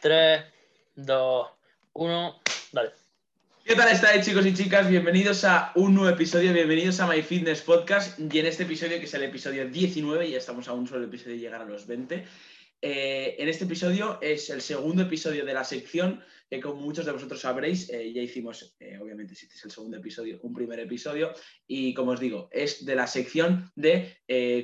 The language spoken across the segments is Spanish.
3, 2, 1, dale. ¿Qué tal estáis chicos y chicas? Bienvenidos a un nuevo episodio, bienvenidos a My Fitness Podcast y en este episodio que es el episodio 19, ya estamos a un solo episodio de llegar a los 20, eh, en este episodio es el segundo episodio de la sección que como muchos de vosotros sabréis, eh, ya hicimos, eh, obviamente si este es el segundo episodio, un primer episodio y como os digo, es de la sección de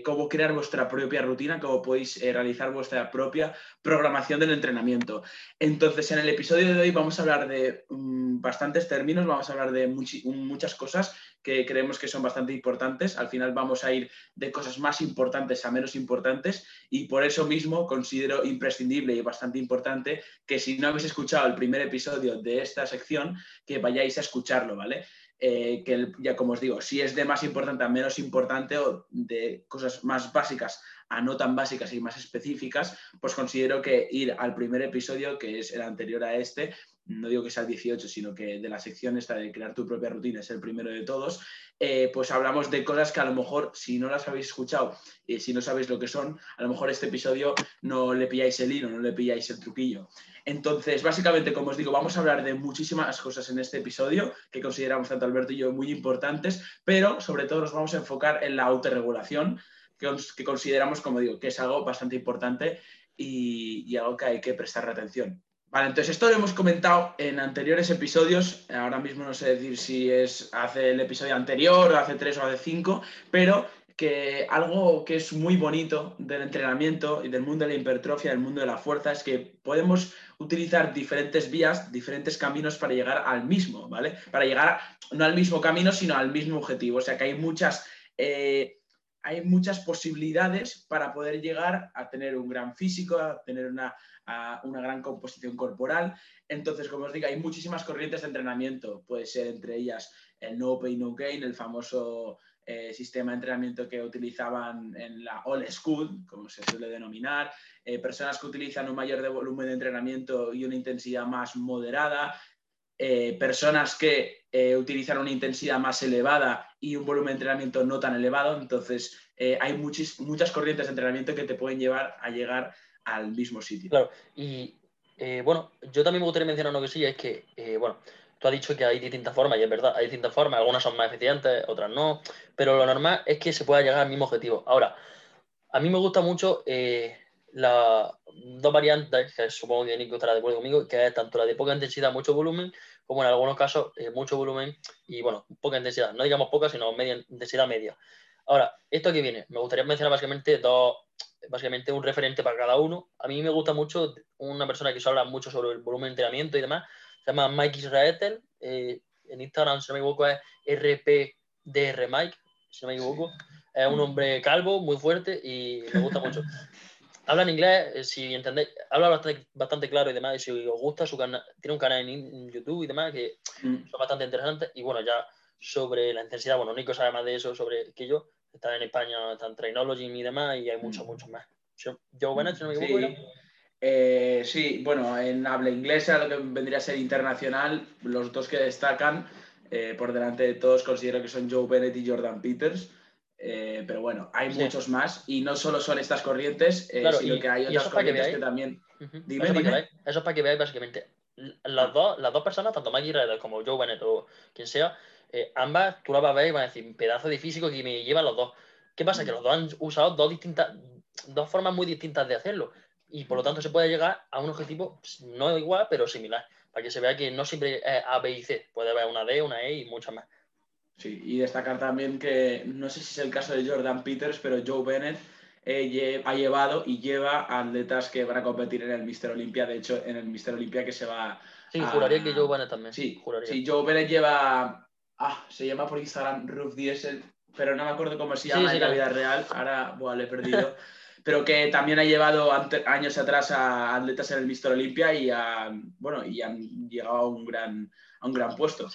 cómo crear vuestra propia rutina, cómo podéis realizar vuestra propia programación del entrenamiento. Entonces, en el episodio de hoy vamos a hablar de mm, bastantes términos, vamos a hablar de muchas cosas que creemos que son bastante importantes. Al final vamos a ir de cosas más importantes a menos importantes y por eso mismo considero imprescindible y bastante importante que si no habéis escuchado el primer episodio de esta sección, que vayáis a escucharlo, ¿vale? Eh, que ya como os digo, si es de más importante a menos importante o de cosas más básicas a no tan básicas y más específicas, pues considero que ir al primer episodio, que es el anterior a este, no digo que sea el 18, sino que de la sección esta de crear tu propia rutina es el primero de todos, eh, pues hablamos de cosas que a lo mejor si no las habéis escuchado y si no sabéis lo que son, a lo mejor este episodio no le pilláis el hilo, no le pilláis el truquillo. Entonces, básicamente, como os digo, vamos a hablar de muchísimas cosas en este episodio que consideramos tanto Alberto y yo muy importantes, pero sobre todo nos vamos a enfocar en la autorregulación, que, que consideramos, como digo, que es algo bastante importante y, y algo que hay que prestar atención. Vale, entonces esto lo hemos comentado en anteriores episodios. Ahora mismo no sé decir si es hace el episodio anterior, o hace tres o hace cinco, pero que algo que es muy bonito del entrenamiento y del mundo de la hipertrofia, del mundo de la fuerza, es que podemos utilizar diferentes vías, diferentes caminos para llegar al mismo, ¿vale? Para llegar no al mismo camino, sino al mismo objetivo. O sea que hay muchas, eh, hay muchas posibilidades para poder llegar a tener un gran físico, a tener una una gran composición corporal. Entonces, como os digo, hay muchísimas corrientes de entrenamiento. Puede ser entre ellas el no pay, no gain, el famoso eh, sistema de entrenamiento que utilizaban en la old school, como se suele denominar, eh, personas que utilizan un mayor volumen de entrenamiento y una intensidad más moderada, eh, personas que utilizan una intensidad más elevada y un volumen de entrenamiento no tan elevado. Entonces, hay muchas corrientes de entrenamiento que te pueden llevar a llegar al mismo sitio. Claro, y eh, bueno, yo también me gustaría mencionar una cosilla, es que, eh, bueno, tú has dicho que hay distintas formas, y es verdad, hay distintas formas, algunas son más eficientes, otras no, pero lo normal es que se pueda llegar al mismo objetivo. Ahora, a mí me gusta mucho eh, las dos variantes, que supongo que Nico estará de acuerdo conmigo, que es tanto la de poca intensidad, mucho volumen, como en algunos casos mucho volumen y, bueno, poca intensidad, no digamos poca, sino media intensidad media. Ahora, esto aquí viene, me gustaría mencionar básicamente dos, básicamente un referente para cada uno. A mí me gusta mucho una persona que se habla mucho sobre el volumen de entrenamiento y demás, se llama Mike Israel, eh, en Instagram, si no me equivoco, es RPDR Mike, si no me equivoco. Es un hombre calvo, muy fuerte y me gusta mucho. Habla en inglés, eh, si entendéis, habla bastante, bastante, claro y demás, y si os gusta, su canal, tiene un canal en YouTube y demás que mm. son bastante interesantes. Y bueno, ya sobre la intensidad, bueno, Nico sabe más de eso sobre que yo, está en España, está en Trainology y demás, y hay muchos, mm. muchos más. Joe Bennett, no me equivoco. Sí. Eh, sí, bueno, en habla inglesa, lo que vendría a ser internacional, los dos que destacan eh, por delante de todos considero que son Joe Bennett y Jordan Peters. Eh, pero bueno, hay muchos más y no solo son estas corrientes, sino que hay otras corrientes que, también. Dime, eso, dime. eso, es para que veáis básicamente. Las, dos, las dos personas, tanto Maggie Redder como Joe Bennett o quien sea, eh, ambas tú las vas a ver y van a decir, pedazo de físico que me llevan los dos. ¿Qué pasa? Que los dos han usado dos distintas, dos formas muy distintas de hacerlo. Y por lo tanto se puede llegar a un objetivo no igual, pero similar. Para que se vea que no siempre es A, B y C. Puede haber una D, una E y muchas más. Sí, y destacar también que no sé si es el caso de Jordan Peters, pero Joe Bennett eh, ha llevado y lleva atletas que van a competir en el Mister Olympia. De hecho, en el Mister Olympia que se va. Sí, juraría que Joe Bennett también. Sí, juraría. sí, Joe Bennett lleva Ah, se llama por Instagram Roof Diesel, pero no me acuerdo cómo se llama en la vida real. Ahora, bueno, le he perdido. pero que también ha llevado años atrás a atletas en el Mister Olympia y, bueno, y han llegado a un gran, a un gran puesto.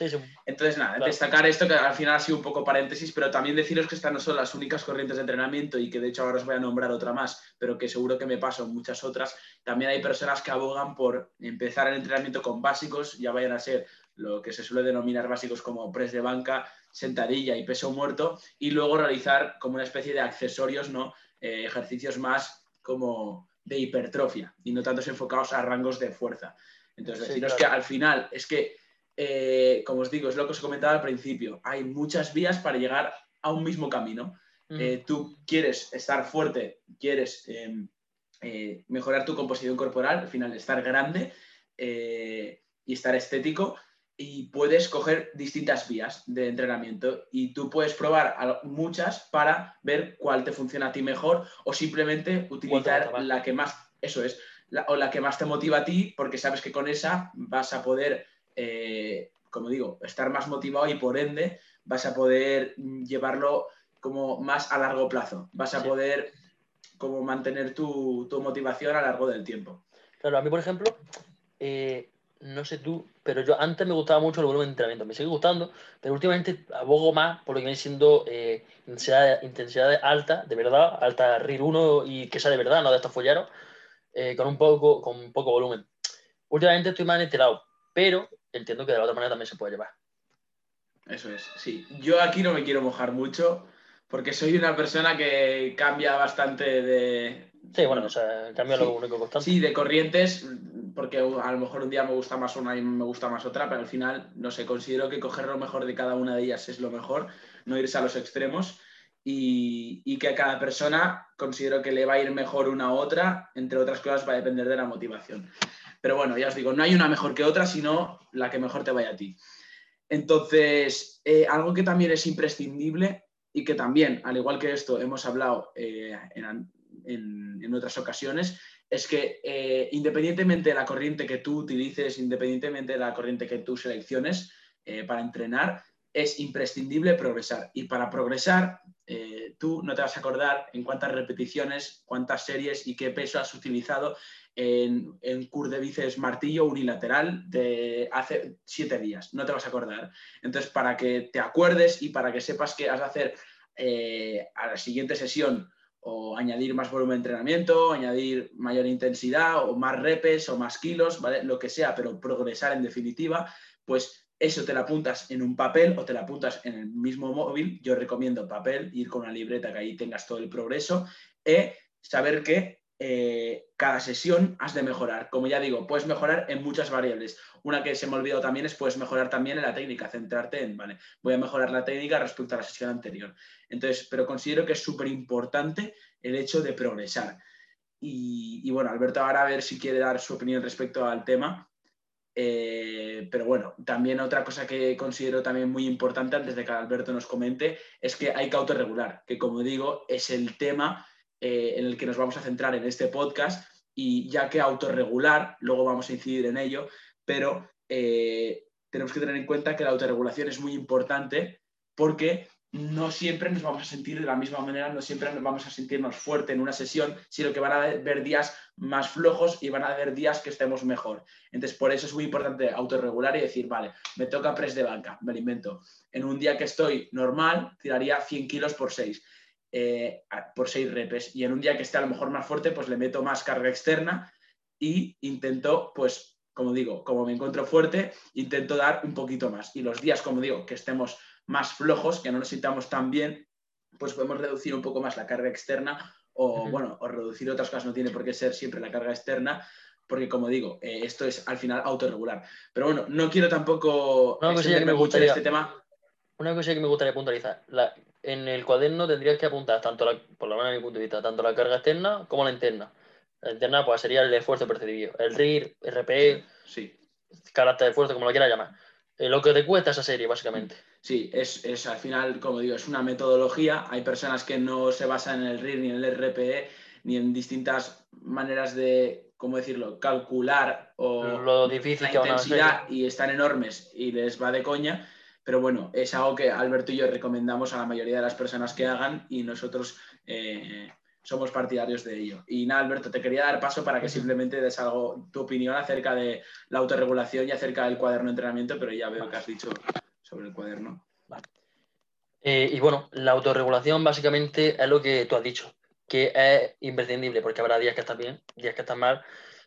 Entonces, nada, destacar esto que al final ha sido un poco paréntesis, pero también deciros que estas no son las únicas corrientes de entrenamiento y que de hecho ahora os voy a nombrar otra más, pero que seguro que me paso muchas otras. También hay personas que abogan por empezar el entrenamiento con básicos, ya vayan a ser lo que se suele denominar básicos como press de banca, sentadilla y peso muerto, y luego realizar como una especie de accesorios, ¿no? Eh, ejercicios más como hipertrofia y no tantos enfocados a rangos de fuerza. Entonces, deciros que al final es que, eh, como os digo, es lo que os comentaba al principio, hay muchas vías para llegar a un mismo camino. Eh, tú quieres estar fuerte, quieres em, eh, mejorar tu composición corporal, al final estar grande y estar estético, y puedes coger distintas vías de entrenamiento y tú puedes probar muchas para ver cuál te funciona a ti mejor o simplemente utilizar la que más, eso es, o la que más te motiva a ti porque sabes que con esa vas a poder, eh, como digo, estar más motivado y por ende vas a poder llevarlo como más a largo plazo, vas a poder como mantener tu, motivación a lo largo del tiempo. Claro, a mí por ejemplo, eh, no sé tú, pero yo antes me gustaba mucho el volumen de entrenamiento, me sigue gustando, pero últimamente abogo más por lo que viene siendo eh, intensidad, intensidad alta, de verdad, alta RIR 1 y que sea de verdad, no de estos follaros, eh, con, un poco, con poco volumen. Últimamente estoy más en este lado, pero entiendo que de la otra manera también se puede llevar. Eso es, sí. Yo aquí no me quiero mojar mucho porque soy una persona que cambia bastante de... Sí, bueno, o sea, cambia lo único constante. Sí, de corrientes porque a lo mejor un día me gusta más una y me gusta más otra, pero al final, no sé, considero que coger lo mejor de cada una de ellas es lo mejor, no irse a los extremos y, que a cada persona considero que le va a ir mejor una u otra, entre otras cosas va a depender de la motivación. Pero bueno, ya os digo, no hay una mejor que otra, sino la que mejor te vaya a ti. Entonces, eh, algo que también es imprescindible y que también, al igual que esto, hemos hablado eh, en, en, otras ocasiones, es que eh, independientemente de la corriente que tú utilices, independientemente de la corriente que tú selecciones para entrenar, es imprescindible progresar. Y para progresar, eh, tú no te vas a acordar en cuántas repeticiones, cuántas series y qué peso has utilizado en, en cur de bíceps martillo unilateral de hace siete días. No te vas a acordar. Entonces, para que te acuerdes y para que sepas que has de hacer a la siguiente sesión o añadir más volumen de entrenamiento, añadir mayor intensidad o más repes o más kilos, ¿vale? Lo que sea, pero progresar en definitiva, pues eso te lo apuntas en un papel o te lo apuntas en el mismo móvil. Yo recomiendo papel, ir con una libreta que ahí tengas todo el progreso y saber que eh, cada sesión has de mejorar. Como ya digo, puedes mejorar en muchas variables. Una que se me olvidó también es puedes mejorar también en la técnica, centrarte en, vale, voy a mejorar la técnica respecto a la sesión anterior. Entonces, pero considero que es súper importante el hecho de progresar. Y, bueno, Alberto ahora a ver si quiere dar su opinión respecto al tema. Eh, pero bueno, también otra cosa que considero también muy importante antes de que Alberto nos comente es que hay que autorregular, que como digo, es el tema eh, en el que nos vamos a centrar en este podcast y ya que autorregular, luego vamos a incidir en ello, pero eh, tenemos que tener en cuenta que la autorregulación es muy importante porque no siempre nos vamos a sentir de la misma manera, no siempre nos vamos a sentirnos fuerte en una sesión, sino que van a haber días más flojos y van a haber días que estemos mejor. Entonces, por eso es muy importante autorregular y decir, vale, me toca press de banca, me lo invento. En un día que estoy normal, tiraría 100 kilos por 6 eh, por seis repes. Y en un día que esté a lo mejor más fuerte, pues le meto más carga externa y intento, pues, como digo, como me encuentro fuerte, intento dar un poquito más. Y los días, como digo, que estemos más flojos, que no nos sintamos tan bien, pues podemos reducir un poco más la carga externa o, bueno, o reducir otras cosas. No tiene por qué ser siempre la carga externa, porque como digo, eh, esto es al final autorregular. Pero bueno, no quiero tampoco extenderme mucho en este tema. Una cosa que me gustaría puntualizar, la, en el cuaderno tendrías que apuntar tanto, la, por lo menos a mi punto de vista, tanto la carga externa como la interna. La interna pues, sería el esfuerzo percibido, el RIR, RP, sí. carácter de esfuerzo, como lo quieras llamar. Eh, lo que te cuesta esa serie, básicamente. Sí, es, es, al final, como digo, es una metodología. Hay personas que no se basan en el RIR ni en el RPE, ni en distintas maneras de, ¿cómo decirlo?, calcular o lo difícil la intensidad y están enormes y les va de coña pero bueno, es algo que Alberto y yo recomendamos a la mayoría de las personas que hagan y nosotros eh, somos partidarios de ello. Y nada, Alberto, te quería dar paso para que simplemente des algo, tu opinión acerca de la autorregulación y acerca del cuaderno de entrenamiento, pero ya veo que has dicho sobre el cuaderno. Eh, y bueno, la autorregulación básicamente es lo que tú has dicho, que es imprescindible, porque habrá días que estás bien, días que estás mal,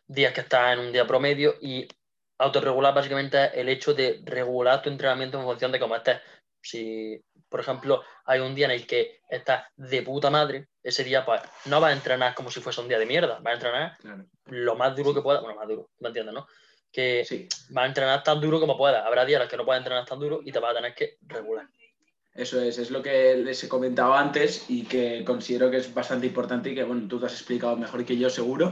días que estás en un día promedio y autorregular básicamente es el hecho de regular tu entrenamiento en función de cómo estés. Si, por ejemplo, hay un día en el que estás de puta madre, ese día pues no vas a entrenar como si fuese un día de mierda, vas a entrenar lo más duro que puedas, bueno, más duro, ¿me entiendes, no? Que Sí. vas a entrenar tan duro como puedas. Habrá días en los que no puedas entrenar tan duro y te vas a tener que regular. Eso es, es lo que les he comentado antes y que considero que es bastante importante y que, bueno, tú te has explicado mejor que yo, seguro.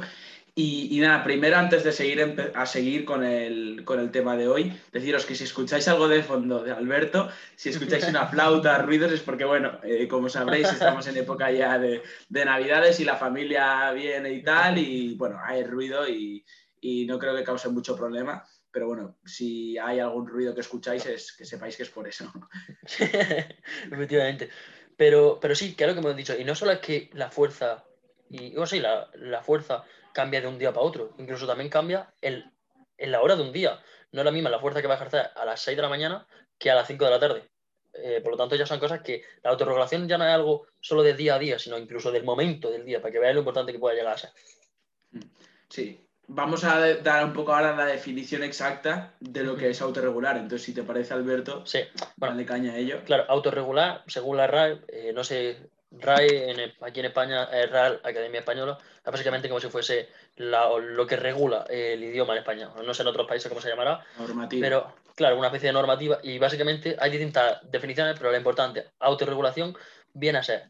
Y, y nada, primero, antes de seguir a seguir con el, con el tema de hoy, deciros que si escucháis algo de fondo de Alberto, si escucháis una flauta, ruidos, es porque, bueno, eh, como sabréis, estamos en época ya de, de Navidades y la familia viene y tal, y bueno, hay ruido y, y no creo que cause mucho problema. Pero bueno, si hay algún ruido que escucháis, es que sepáis que es por eso. Efectivamente. Pero, pero sí, claro que hemos dicho. Y no solo es que la fuerza, y o sí, la, la fuerza cambia de un día para otro, incluso también cambia el, en la hora de un día. No es la misma la fuerza que va a ejercer a las 6 de la mañana que a las 5 de la tarde. Eh, por lo tanto, ya son cosas que la autorregulación ya no es algo solo de día a día, sino incluso del momento del día, para que veáis lo importante que pueda llegar a ser. Sí, vamos a dar un poco ahora la definición exacta de lo que es autorregular. Entonces, si te parece, Alberto, Sí, bueno, dale caña a ello. Claro, autorregular, según la RAE, eh, no sé, RAE en aquí en España, es Real Academia Española, es básicamente como si fuese la- lo que regula el idioma en España. No sé en otros países cómo se llamará, Normativa. pero claro, una especie de normativa y básicamente hay distintas definiciones, pero lo importante, autorregulación viene a ser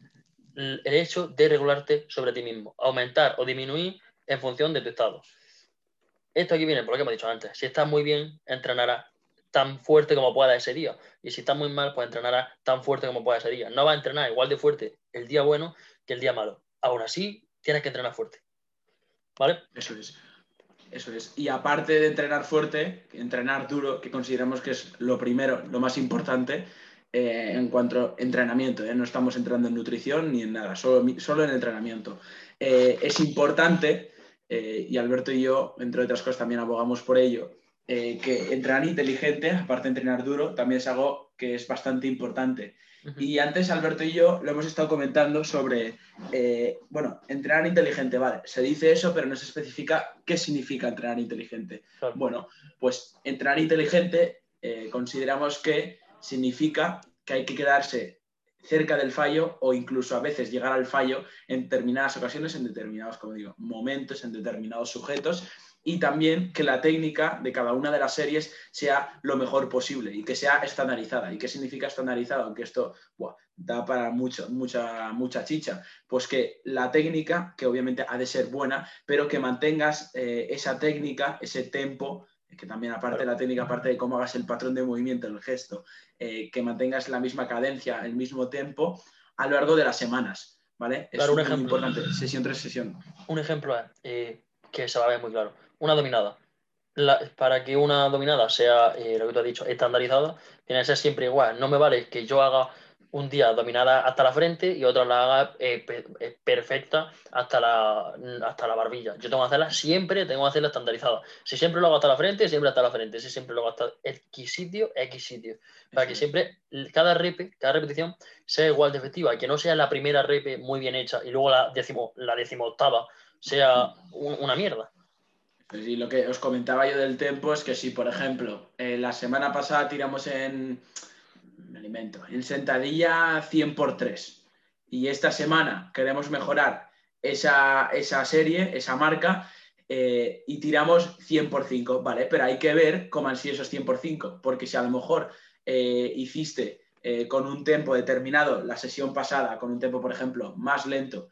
el hecho de regularte sobre ti mismo, aumentar o disminuir en función de tu estado. Esto aquí viene por lo que hemos dicho antes. Si estás muy bien, entrenarás tan fuerte como puedas ese día. Y si estás muy mal, pues entrenarás tan fuerte como puedas ese día. No vas a entrenar igual de fuerte el día bueno que el día malo. Aún así, tienes que entrenar fuerte. ¿Vale? Eso es. Eso es. Y aparte de entrenar fuerte, entrenar duro, que consideramos que es lo primero, lo más importante eh, en cuanto a entrenamiento. ¿eh? No estamos entrando en nutrición ni en nada, solo, solo en entrenamiento. Eh, es importante, eh, y Alberto y yo, entre otras cosas, también abogamos por ello, eh, que entrenar inteligente, aparte de entrenar duro, también es algo que es bastante importante. Y antes Alberto y yo lo hemos estado comentando sobre, eh, bueno, entrenar inteligente, vale, se dice eso, pero no se especifica qué significa entrenar inteligente. Claro. Bueno, pues entrenar inteligente eh, consideramos que significa que hay que quedarse cerca del fallo o incluso a veces llegar al fallo en determinadas ocasiones, en determinados, como digo, momentos, en determinados sujetos y también que la técnica de cada una de las series sea lo mejor posible y que sea estandarizada. ¿Y qué significa estandarizado? Aunque esto da para mucho, mucha, mucha chicha. Pues que la técnica, que obviamente ha de ser buena, pero que mantengas eh, esa técnica, ese tempo, que también aparte de la técnica, aparte de cómo hagas el patrón de movimiento, el gesto, eh, que mantengas la misma cadencia, el mismo tempo a lo largo de las semanas. ¿Vale? Claro, un muy ejemplo. importante, sesión tras sesión. Un ejemplo es eh, que se va a ver muy claro. Una dominada. La- para que una dominada sea, eh, lo que tú has dicho, estandarizada, tiene que ser siempre igual. No me vale que yo haga un día dominada hasta la frente y otro la haga eh, pe- eh, perfecta hasta la, hasta la barbilla. Yo tengo que hacerla siempre, tengo que hacerla estandarizada. Si siempre lo hago hasta la frente, siempre hasta la frente. Si siempre lo hago hasta X sitio, X sitio. Para que siempre cada repe, cada repetición sea igual de efectiva, que no sea la primera repe muy bien hecha y luego la décimo, la decimoctava sea un- una mierda. Y lo que os comentaba yo del tempo es que si, por ejemplo, eh, la semana pasada tiramos en, me alimento, en sentadilla 100 por 3 y esta semana queremos mejorar esa, esa serie, esa marca, eh, y tiramos 100 por 5, ¿vale? Pero hay que ver cómo han sido esos 100 por 5, porque si a lo mejor eh, hiciste eh, con un tempo determinado la sesión pasada, con un tempo, por ejemplo, más lento,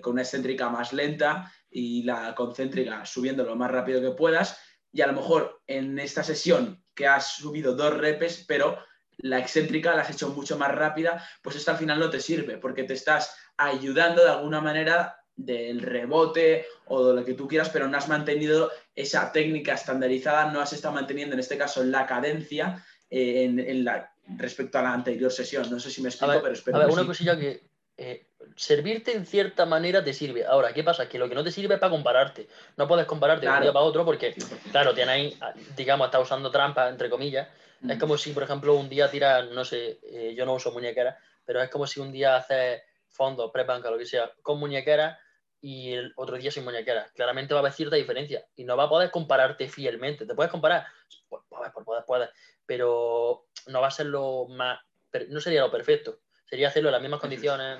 con una excéntrica más lenta y la concéntrica subiendo lo más rápido que puedas, y a lo mejor en esta sesión que has subido dos repes, pero la excéntrica la has hecho mucho más rápida, pues esto al final no te sirve, porque te estás ayudando de alguna manera del rebote o de lo que tú quieras, pero no has mantenido esa técnica estandarizada, no has estado manteniendo en este caso la cadencia eh, en, en la, respecto a la anterior sesión. No sé si me A explico, ver, pero espero a ver, que una sí. cosilla que eh, servirte en cierta manera te sirve. Ahora, ¿qué pasa? Que lo que no te sirve es para compararte. No puedes compararte de un día para otro porque, 100%. claro, tienes ahí, digamos, estás usando trampas, entre comillas. Es Mm. como si, por ejemplo, un día tiras, no sé, eh, yo no uso muñequeras, pero es como si un día haces fondos, pre-banca, lo que sea, con muñequeras y el otro día sin muñequeras. Claramente va a haber cierta diferencia y no va a poder compararte fielmente. Te puedes comparar, pues, pues, poder puedes, pero no va a ser lo más, no sería lo perfecto. Sería hacerlo en las mismas condiciones,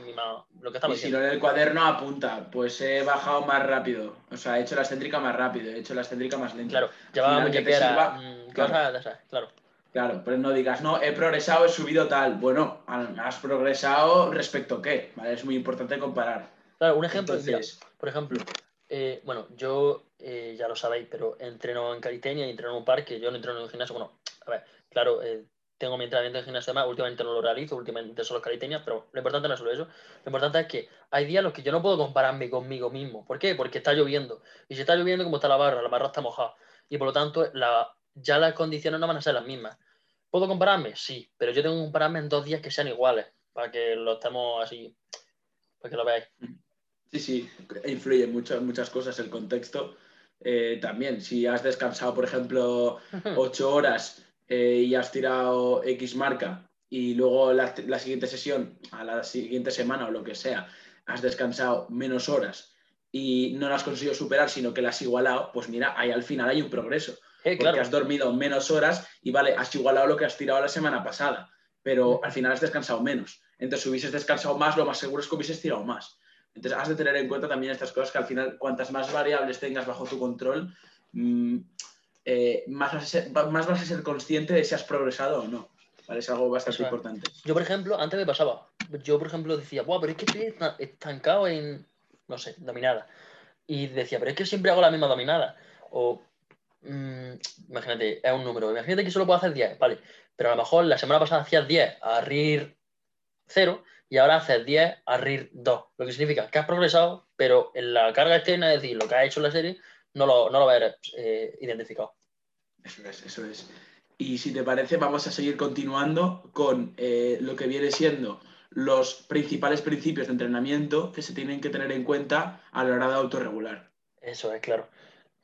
lo que estamos y si lo en el cuaderno apunta, pues he bajado más rápido, o sea, he hecho la excéntrica más rápido, he hecho la excéntrica más lenta. Claro, llevaba muñequera, mm, claro. claro. Claro, pero no digas, no, he progresado, he subido tal. Bueno, has progresado respecto a qué, ¿vale? Es muy importante comparar. Claro, un ejemplo, por ejemplo, eh, bueno, yo eh, ya lo sabéis, pero entreno en Caritenia y entreno en un parque, yo no entreno en un gimnasio, bueno, a ver, claro, eh, tengo mi entrenamiento de gimnasio más, últimamente no lo realizo, últimamente son los Caritenias, pero lo importante no es solo eso, lo importante es que hay días en los que yo no puedo compararme conmigo mismo. ¿Por qué? Porque está lloviendo. Y si está lloviendo, como está la barra, la barra está mojada. Y por lo tanto, la, ya las condiciones no van a ser las mismas. ¿Puedo compararme? Sí, pero yo tengo que compararme en dos días que sean iguales, para que lo estemos así, para que lo veáis. Sí, sí, influye mucho, muchas cosas el contexto. Eh, también, si has descansado, por ejemplo, ocho horas eh, y has tirado X marca y luego la, la, siguiente sesión, a la siguiente semana o lo que sea, has descansado menos horas y no las has conseguido superar, sino que las has igualado, pues mira, ahí al final hay un progreso. Eh, porque has dormido menos horas y vale, has igualado lo que has tirado la semana pasada, pero al final has descansado menos. Entonces, si hubieses descansado más, lo más seguro es que hubieses tirado más. Entonces, has de tener en cuenta también estas cosas que al final, cuantas más variables tengas bajo tu control, mm, eh, más, vas a ser, más vas a ser consciente de si has progresado o no. Es algo bastante importante. Yo, por ejemplo, antes me pasaba. Yo, por ejemplo, decía, Buah, pero es que estoy estancado en, no sé, dominada. Y decía, pero es que siempre hago la misma dominada. O Mm, imagínate, es un número. Imagínate que solo puedo hacer 10, vale. Pero a lo mejor la semana pasada hacías 10 a RIR 0 y ahora haces 10 a RIR 2. Lo que significa que has progresado, pero en la carga externa, es decir, lo que has hecho en la serie, no lo, no lo vas a eh, identificado. Eso es, eso es. Y si te parece, vamos a seguir continuando con eh, lo que viene siendo los principales principios de entrenamiento que se tienen que tener en cuenta a la hora de autorregular. Eso es, claro.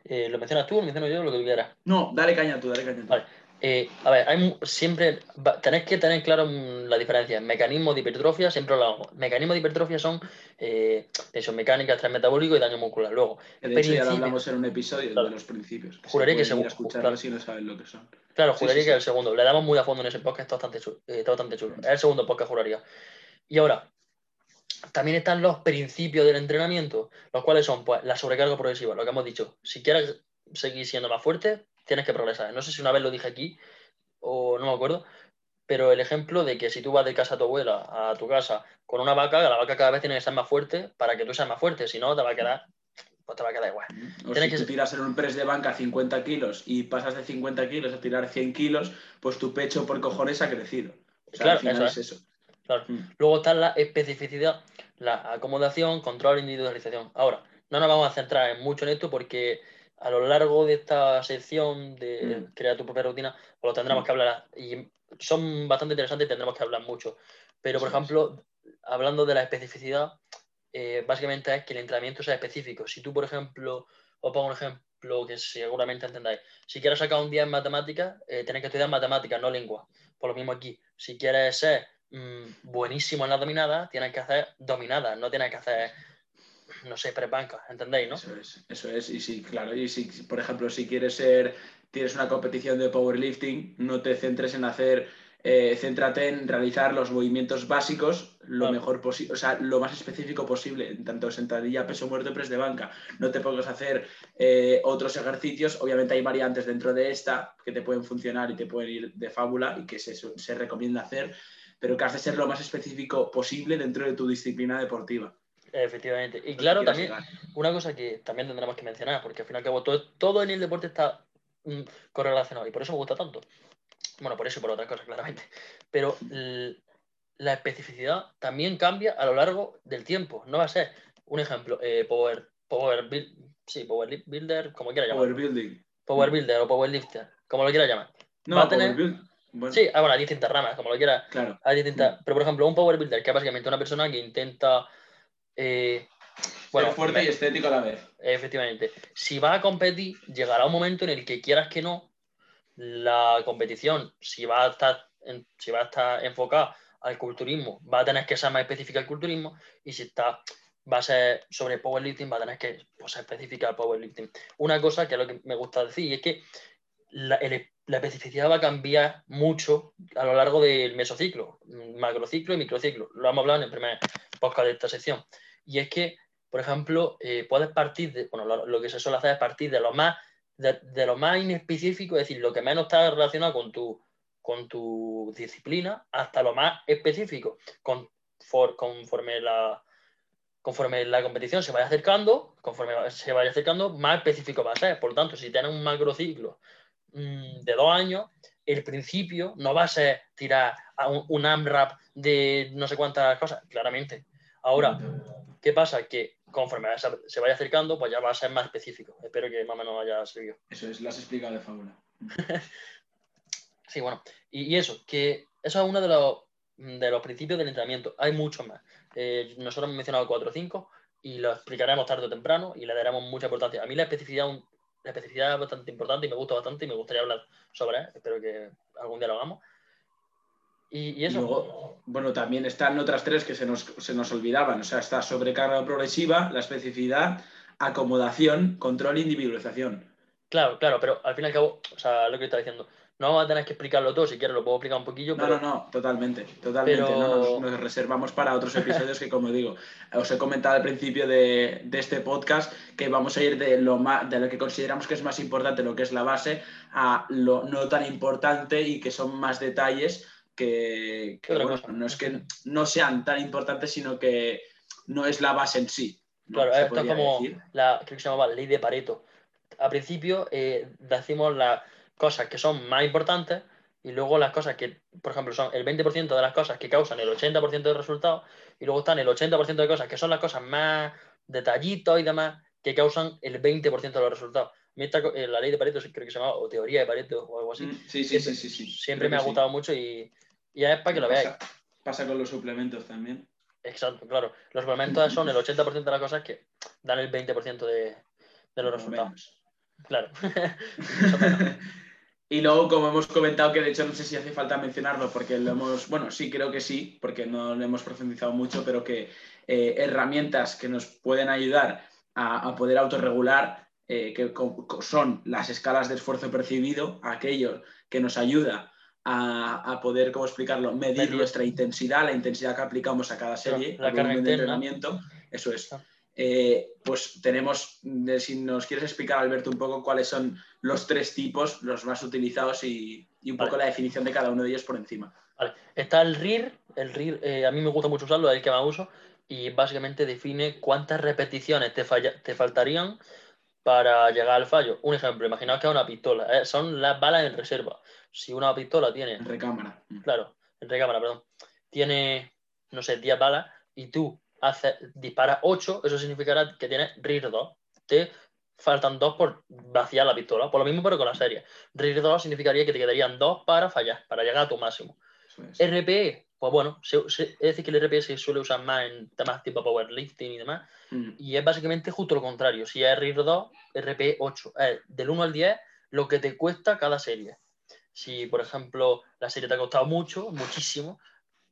Eh, ¿Lo mencionas tú o lo menciono yo lo que quieras? No, dale caña tú, dale caña tú. Vale. Eh, a ver, hay siempre tenéis que tener claro la diferencia. Mecanismo de hipertrofia, siempre lo hago. Mecanismos de hipertrofia son eh, tensión mecánica, estrés metabólico y daño muscular. Luego, de hecho, ya lo hablamos en un episodio de los principios. juraría que segundo. Claro. si no saben lo que son. Claro, juraría que es el segundo. Le damos muy a fondo en ese podcast, está bastante chulo. está bastante chulo. Es el segundo podcast, juraría. Y ahora, también están los principios del entrenamiento, los cuales son pues, la sobrecarga progresiva, lo que hemos dicho. Si quieres seguir siendo más fuerte, tienes que progresar. No sé si una vez lo dije aquí o no me acuerdo, pero el ejemplo de que si tú vas de casa a tu abuela a tu casa con una vaca, la vaca cada vez tiene que ser más fuerte para que tú seas más fuerte, si no te va a quedar pues te va a quedar igual. O si que... tú tiras en un press de banca 50 kilos y pasas de 50 kilos a tirar 100 kilos, pues tu pecho por cojones ha crecido. claro, eso es. eso. Mm. Luego está la especificidad, la acomodación, control e individualización. Ahora, no nos vamos a centrar mucho en esto porque a lo largo de esta sección de mm. crear tu propia rutina, pues lo tendremos mm. que hablar. Y son bastante interesantes y tendremos que hablar mucho. Pero, por ejemplo, hablando de la especificidad, eh, básicamente es que el entrenamiento sea específico. Si tú, por ejemplo, os pongo un ejemplo que seguramente entendáis. Si quieres sacar un día en matemáticas, eh, tienes que estudiar matemáticas, no lengua. Por lo mismo aquí. Si quieres ser mm, buenísimo en la dominada, tienes que hacer dominadas, no tienes que hacer no sé, prebanca, ¿entendéis, no? Eso es, eso es. Y si, claro, y si, por ejemplo, si quieres ser, tienes una competición de powerlifting, no te centres en hacer, eh, céntrate en realizar los movimientos básicos lo mejor posible, o sea, lo más específico posible, tanto sentadilla, peso muerto, press de banca. No te pongas a hacer eh, otros ejercicios, obviamente hay variantes dentro de esta que te pueden funcionar y te pueden ir de fábula y que se, se recomienda hacer, pero que has de ser lo más específico posible dentro de tu disciplina deportiva. Efectivamente. Y claro, también una cosa que también tendremos que mencionar, porque al fin y al cabo todo, todo en el deporte está mm, correlacionado y por eso me gusta tanto. Bueno, por eso y por otras cosas, claramente. Pero la especificidad también cambia a lo largo del tiempo. No va a ser, un ejemplo, eh, Power, power, build, sí, power Builder, como quiera llamar. Power Building. Power Builder o Power Lifter, como lo quiera llamar. No, va a tener... Sí, ah, bueno, hay distintas ramas, como lo quiera. Claro. Hay distintas... Pero, por ejemplo, un Power Builder, que es básicamente una persona que intenta eh, bueno, fuerte y estético a la vez. Efectivamente. Si va a competir, llegará un momento en el que quieras que no, la competición, si va a estar, si va a estar enfocada al culturismo, va a tener que ser más específica al culturismo, y si está va a ser sobre powerlifting, va a tener que pues, especificar el powerlifting. Una cosa que es lo que me gusta decir es que la, la especificidad va a cambiar mucho a lo largo del mesociclo, macrociclo y microciclo. Lo hemos hablado en el primer podcast de esta sección. Y es que, por ejemplo, eh, puedes partir de, bueno, lo, que se suele hacer es partir de lo más, de, lo más inespecífico, es decir, lo que menos está relacionado con tu, con tu disciplina, hasta lo más específico, con, conforme la, conforme la competición se vaya acercando, conforme se vaya acercando, más específico va a ser. Por lo tanto, si tienes un macrociclo Mm, de dos años, el principio no va a ser tirar a un, un AMRAP de no sé cuántas cosas, claramente. Ahora, ¿qué pasa? Que conforme se vaya acercando, pues ya va a ser más específico. Espero que más o menos haya servido. Eso es, lo has explicado de fábula. sí, bueno. Y, eso, que eso es uno de los, de los principios del entrenamiento. Hay muchos más. Eh, nosotros hemos mencionado 4 o 5 y lo explicaremos tarde o temprano y le daremos mucha importancia. A mí la especificidad la especificidad es bastante importante y me gusta bastante y me gustaría hablar sobre él. Espero que algún día lo hagamos. Y, eso. bueno, también están otras tres que se nos, se nos olvidaban. O sea, está sobrecarga progresiva, la especificidad, acomodación, control e individualización. Claro, claro, pero al fin y al cabo, o sea, lo que está diciendo, no vamos a tener que explicarlo todo, si quieres lo puedo explicar un poquillo. No, no, no, totalmente, totalmente. No, nos, reservamos para otros episodios que, como digo, os he comentado al principio de, este podcast que vamos a ir de lo, más, de lo que consideramos que es más importante, lo que es la base, a lo no tan importante y que son más detalles que, no es que no sean tan importantes, sino que no es la base en sí. Claro, esto es como la, creo que se llamaba ley de Pareto. Al principio eh, decimos la cosas que son más importantes y luego las cosas que, por ejemplo, son el 20% de las cosas que causan el 80% de resultados y luego están el 80% de cosas que son las cosas más detallitos y demás que causan el 20% de los resultados. Eh, la ley de Pareto creo que se llama, o teoría de Pareto o algo así. Mm, sí, sí, sí, sí, Siempre me ha gustado mucho y, y, es para que lo veáis. Pasa con los suplementos también. Exacto, claro. Los suplementos son el 80% de las cosas que dan el 20% de, de los resultados. Claro. Y luego, como hemos comentado, que de hecho no sé si hace falta mencionarlo, porque lo hemos, bueno, sí creo que sí, porque no lo hemos profundizado mucho, pero que eh, herramientas que nos pueden ayudar a, poder autorregular, eh, que son las escalas de esfuerzo percibido, aquello que nos ayuda a, poder, ¿cómo explicarlo?, medir nuestra intensidad, la intensidad que aplicamos a cada serie, la carga de entrenamiento, eso es. Eh, pues tenemos, si nos quieres explicar, Alberto, un poco cuáles son los tres tipos, los más utilizados y, un poco la definición de cada uno de ellos por encima. Vale. Está el RIR, el RIR eh, a mí me gusta mucho usarlo, es el que más uso, y básicamente define cuántas repeticiones te, te faltarían para llegar al fallo. Un ejemplo, imaginaos que es una pistola, eh, son las balas en reserva. Si una pistola tiene... En recámara. Claro, en recámara, perdón. Tiene, no sé, 10 balas y tú hace, dispara 8, eso significará que tienes RIR 2. Te faltan 2 por vaciar la pistola. Por lo mismo, pero con la serie. RIR 2 significaría que te quedarían 2 para fallar, para llegar a tu máximo. RPE, pues bueno, es decir, que el RPE se suele usar más en temas tipo powerlifting y demás. Mm. Y es básicamente justo lo contrario. Si es RIR 2, RPE 8. Es del 1 al 10 lo que te cuesta cada serie. Si, por ejemplo, la serie te ha costado mucho, muchísimo,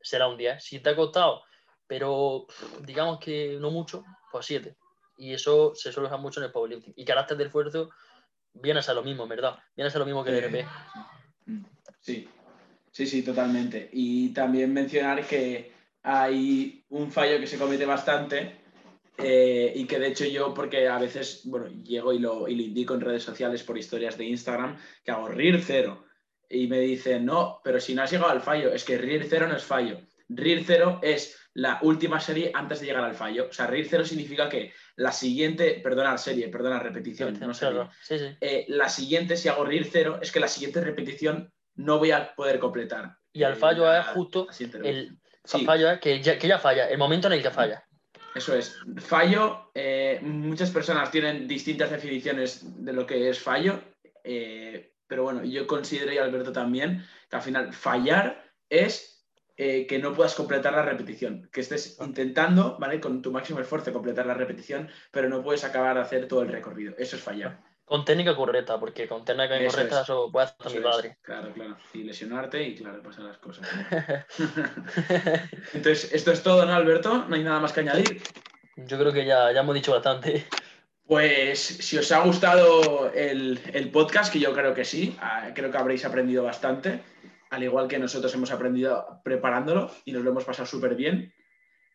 será un 10. Si te ha costado pero digamos que no mucho, pues 7. Y eso se suele usar mucho en el powerlifting. Y carácter de esfuerzo viene a ser lo mismo, ¿verdad? Viene a ser lo mismo que el RP. Sí, sí, sí, totalmente. Y también mencionar que hay un fallo que se comete bastante eh, y que de hecho yo, porque a veces, bueno, llego y lo, y lo indico en redes sociales por historias de Instagram, que hago RIR cero. Y me dicen, no, pero si no has llegado al fallo, es que RIR cero no es fallo. RIR cero es la última serie antes de llegar al fallo. O sea, RIR cero significa que la siguiente, perdona serie, perdona repetición, no eh, la siguiente, si hago RIR cero, es que la siguiente repetición no voy a poder completar. Y al fallo es justo el, fallo es que ya, falla, el momento en el que falla. Eso es. Fallo, eh, muchas personas tienen distintas definiciones de lo que es fallo, eh, pero bueno, yo considero, y Alberto también, que al final fallar es eh, que no puedas completar la repetición, que estés ah. intentando, ¿vale? Con tu máximo esfuerzo completar la repetición, pero no puedes acabar de hacer todo el recorrido. Eso es fallar. Con técnica correcta, porque con técnica incorrecta eso, puede hacer mi padre. Claro, claro. Y lesionarte y claro, pasan las cosas. Entonces, esto es todo, ¿no, Alberto? No hay nada más que añadir. Yo creo que ya, ya hemos dicho bastante. Pues si os ha gustado el, el podcast, que yo creo que sí, ah, creo que habréis aprendido bastante, al igual que nosotros hemos aprendido preparándolo y nos lo hemos pasado súper bien.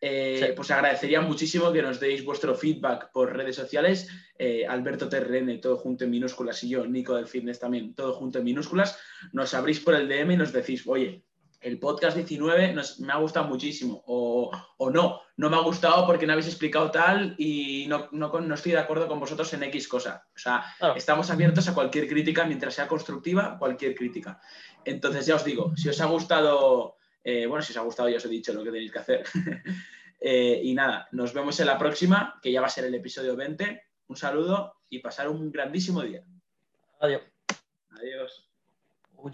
Eh, pues agradecería muchísimo que nos deis vuestro feedback por redes sociales. Eh, Alberto TRN, todo junto en minúsculas, y yo, Nico del Fitness también, todo junto en minúsculas. Nos abrís por el DM y nos decís, oye, el podcast 19 me ha gustado muchísimo, o, no, no me ha gustado porque no habéis explicado tal y no, no, estoy de acuerdo con vosotros en X cosa. O sea, estamos abiertos a cualquier crítica, mientras sea constructiva, cualquier crítica. Entonces, ya os digo, si os ha gustado eh, bueno, si os ha gustado ya os he dicho lo que tenéis que hacer. Eh, y nada, nos vemos en la próxima, que ya va a ser el episodio 20. Un saludo y pasar un grandísimo día. Adiós. Adiós.